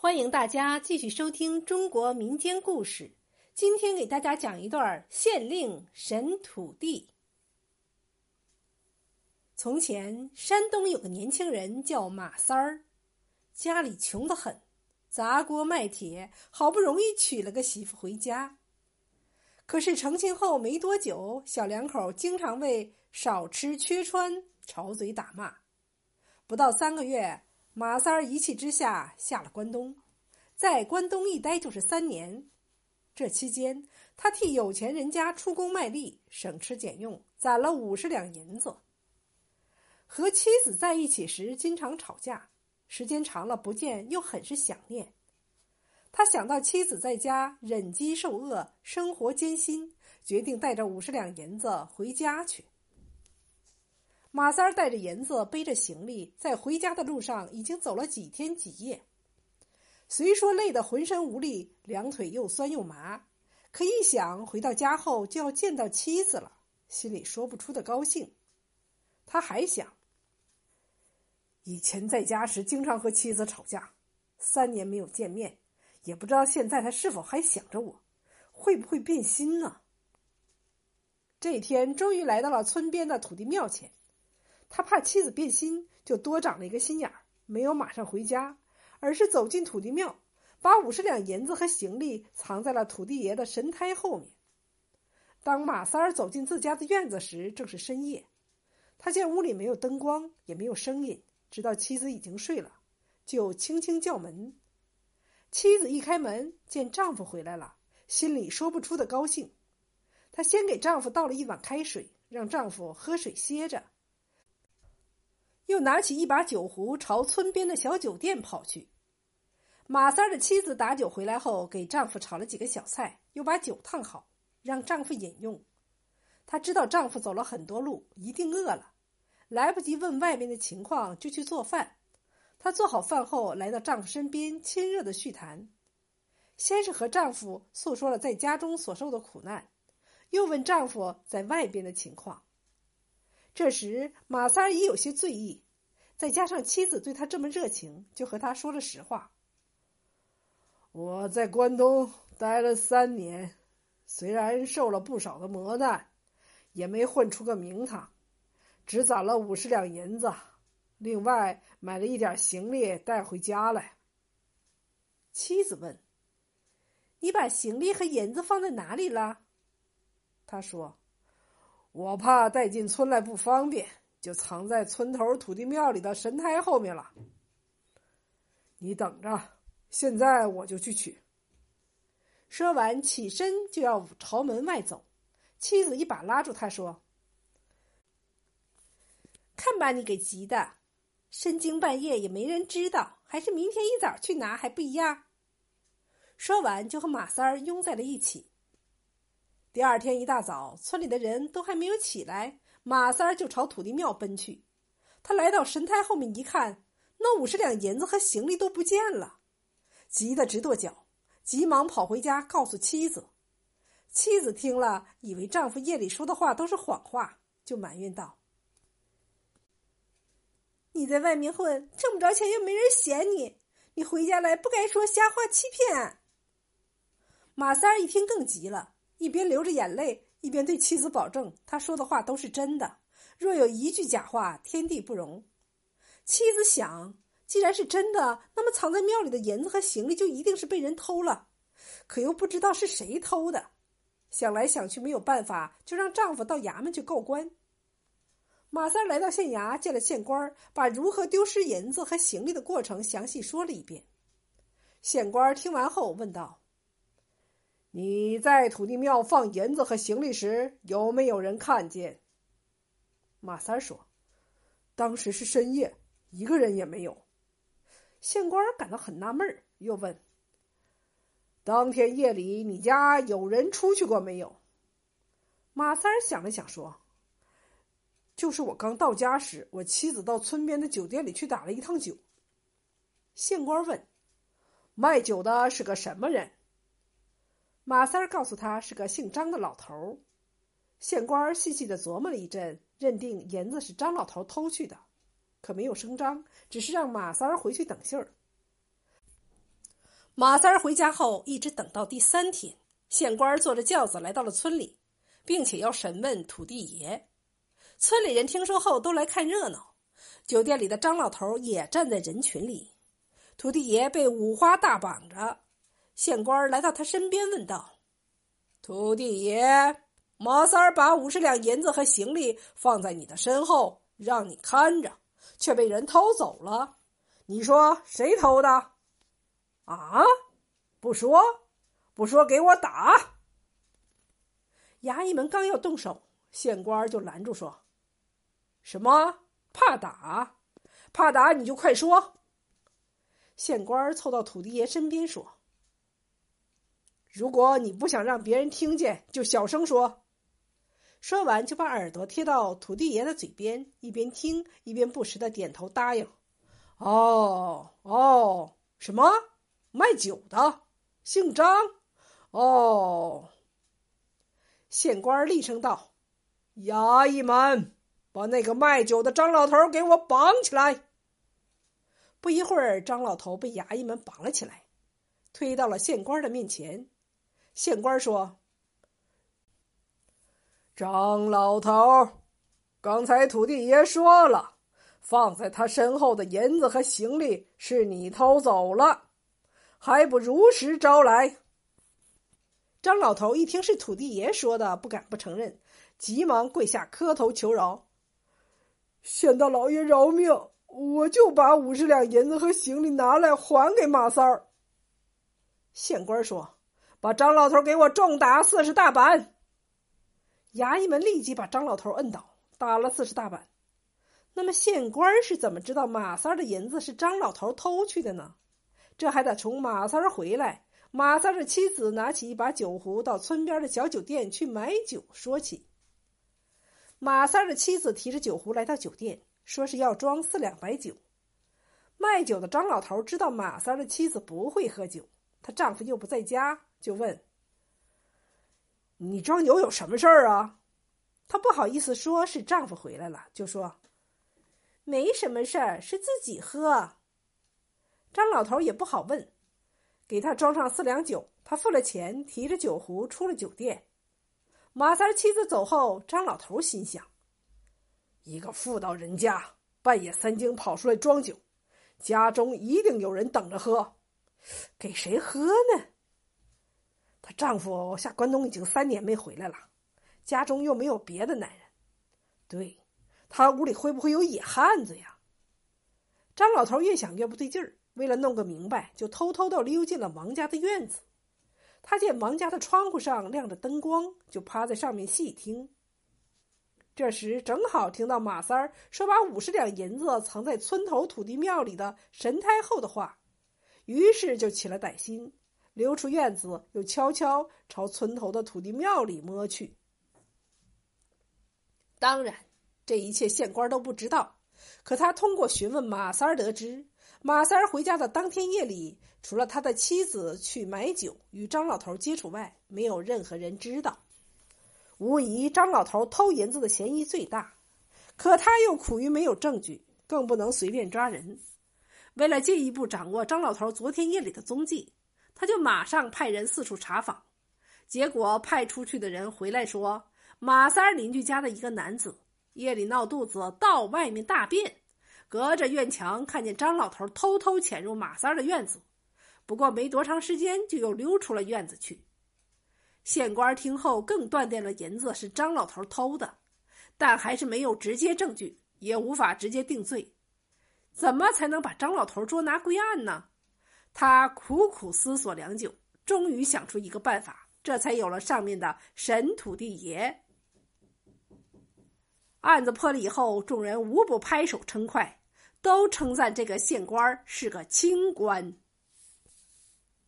欢迎大家继续收听中国民间故事。今天给大家讲一段县令审土地。从前，山东有个年轻人叫马三儿，家里穷得很，砸锅卖铁，好不容易娶了个媳妇回家。可是成亲后没多久，小两口经常为少吃缺穿吵嘴打骂。不到三个月。马三儿一气之下下了关东，在关东一待就是三年。这期间，他替有钱人家出工卖力，省吃俭用，攒了五十两银子。和妻子在一起时，经常吵架，时间长了不见，又很是想念。他想到妻子在家忍饥受饿，生活艰辛，决定带着五十两银子回家去。马三儿带着银子，背着行李，在回家的路上已经走了几天几夜。虽说累得浑身无力，两腿又酸又麻，可一想回到家后就要见到妻子了，心里说不出的高兴。他还想，以前在家时经常和妻子吵架，三年没有见面，也不知道现在他是否还想着我，会不会变心呢？这一天终于来到了村边的土地庙前。他怕妻子变心，就多长了一个心眼儿，没有马上回家，而是走进土地庙，把五十两银子和行李藏在了土地爷的神胎后面。当马三儿走进自家的院子时，正是深夜。他见屋里没有灯光，也没有声音，知道妻子已经睡了，就轻轻叫门。妻子一开门，见丈夫回来了，心里说不出的高兴。她先给丈夫倒了一碗开水，让丈夫喝水歇着。又拿起一把酒壶，朝村边的小酒店跑去。马三的妻子打酒回来后，给丈夫炒了几个小菜，又把酒烫好，让丈夫饮用。她知道丈夫走了很多路，一定饿了，来不及问外面的情况，就去做饭。她做好饭后，来到丈夫身边，亲热的叙谈。先是和丈夫诉说了在家中所受的苦难，又问丈夫在外边的情况。这时，马三儿已有些醉意，再加上妻子对他这么热情，就和他说了实话：“我在关东待了三年，虽然受了不少的磨难，也没混出个名堂，只攒了五十两银子，另外买了一点行李带回家来。”妻子问：“你把行李和银子放在哪里了？”他说。我怕带进村来不方便，就藏在村头土地庙里的神台后面了。你等着，现在我就去取。说完，起身就要朝门外走，妻子一把拉住他，说：“看把你给急的，深更半夜也没人知道，还是明天一早去拿还不一样。”说完，就和马三儿拥在了一起。第二天一大早，村里的人都还没有起来，马三儿就朝土地庙奔去。他来到神台后面一看，那五十两银子和行李都不见了，急得直跺脚，急忙跑回家告诉妻子。妻子听了，以为丈夫夜里说的话都是谎话，就埋怨道：“你在外面混，挣不着钱，又没人嫌你，你回家来不该说瞎话欺骗。”马三儿一听更急了。一边流着眼泪，一边对妻子保证：“他说的话都是真的，若有一句假话，天地不容。”妻子想，既然是真的，那么藏在庙里的银子和行李就一定是被人偷了，可又不知道是谁偷的。想来想去没有办法，就让丈夫到衙门去告官。马三来到县衙，见了县官，把如何丢失银子和行李的过程详细说了一遍。县官听完后问道。你在土地庙放银子和行李时，有没有人看见？马三说：“当时是深夜，一个人也没有。”县官感到很纳闷儿，又问：“当天夜里你家有人出去过没有？”马三想了想说：“就是我刚到家时，我妻子到村边的酒店里去打了一趟酒。”县官问：“卖酒的是个什么人？”马三儿告诉他是个姓张的老头儿，县官细细的琢磨了一阵，认定银子是张老头偷去的，可没有声张，只是让马三儿回去等信儿。马三儿回家后，一直等到第三天，县官坐着轿子来到了村里，并且要审问土地爷。村里人听说后都来看热闹，酒店里的张老头也站在人群里。土地爷被五花大绑着，县官来到他身边问道：“土地爷，马三儿把五十两银子和行李放在你的身后，让你看着，却被人偷走了。你说谁偷的？”啊！不说，不说，给我打！衙役们刚要动手，县官就拦住说：“什么？怕打？怕打你就快说！”县官凑到土地爷身边说：“如果你不想让别人听见，就小声说。”说完，就把耳朵贴到土地爷的嘴边，一边听一边不时的点头答应：“哦，哦，什么？”卖酒的，姓张。哦，县官厉声道：“衙役们，把那个卖酒的张老头给我绑起来！”不一会儿，张老头被衙役们绑了起来，推到了县官的面前。县官说：“张老头，刚才土地爷说了，放在他身后的银子和行李是你偷走了。”还不如实招来！张老头一听是土地爷说的，不敢不承认，急忙跪下磕头求饶：“县大老爷饶命！我就把五十两银子和行李拿来还给马三儿。”县官说：“把张老头给我重打四十大板！”衙役们立即把张老头摁倒，打了四十大板。那么县官是怎么知道马三的银子是张老头偷去的呢？这还得从马三回来，马三的妻子拿起一把酒壶到村边的小酒店去买酒说起。马三的妻子提着酒壶来到酒店，说是要装四两白酒。卖酒的张老头知道马三的妻子不会喝酒，她丈夫又不在家，就问：“你装酒有什么事儿啊？”她不好意思说是丈夫回来了，就说：“没什么事儿，是自己喝。”张老头也不好问，给他装上四两酒，他付了钱，提着酒壶出了酒店。马三妻子走后，张老头心想：一个妇道人家，半夜三更跑出来装酒，家中一定有人等着喝，给谁喝呢？她丈夫下关东已经三年没回来了，家中又没有别的男人，对，他屋里会不会有野汉子呀？张老头越想越不对劲儿。为了弄个明白，就偷偷的溜进了王家的院子。他见王家的窗户上亮着灯光，就趴在上面细听。这时正好听到马三儿说把五十两银子藏在村头土地庙里的神太后的话，于是就起了歹心，溜出院子，又悄悄朝村头的土地庙里摸去。当然，这一切县官都不知道，可他通过询问马三儿得知。马三儿回家的当天夜里，除了他的妻子去买酒与张老头接触外，没有任何人知道。无疑，张老头偷银子的嫌疑最大。可他又苦于没有证据，更不能随便抓人。为了进一步掌握张老头昨天夜里的踪迹，他就马上派人四处查访。结果派出去的人回来说，马三邻居家的一个男子夜里闹肚子，到外面大便。隔着院墙看见张老头偷偷潜入马三的院子，不过没多长时间就又溜出了院子去。县官听后更断定了银子是张老头偷的，但还是没有直接证据，也无法直接定罪。怎么才能把张老头捉拿归案呢？他苦苦思索良久，终于想出一个办法，这才有了上面的神土地爷。案子破了以后，众人无不拍手称快。都称赞这个县官是个清官。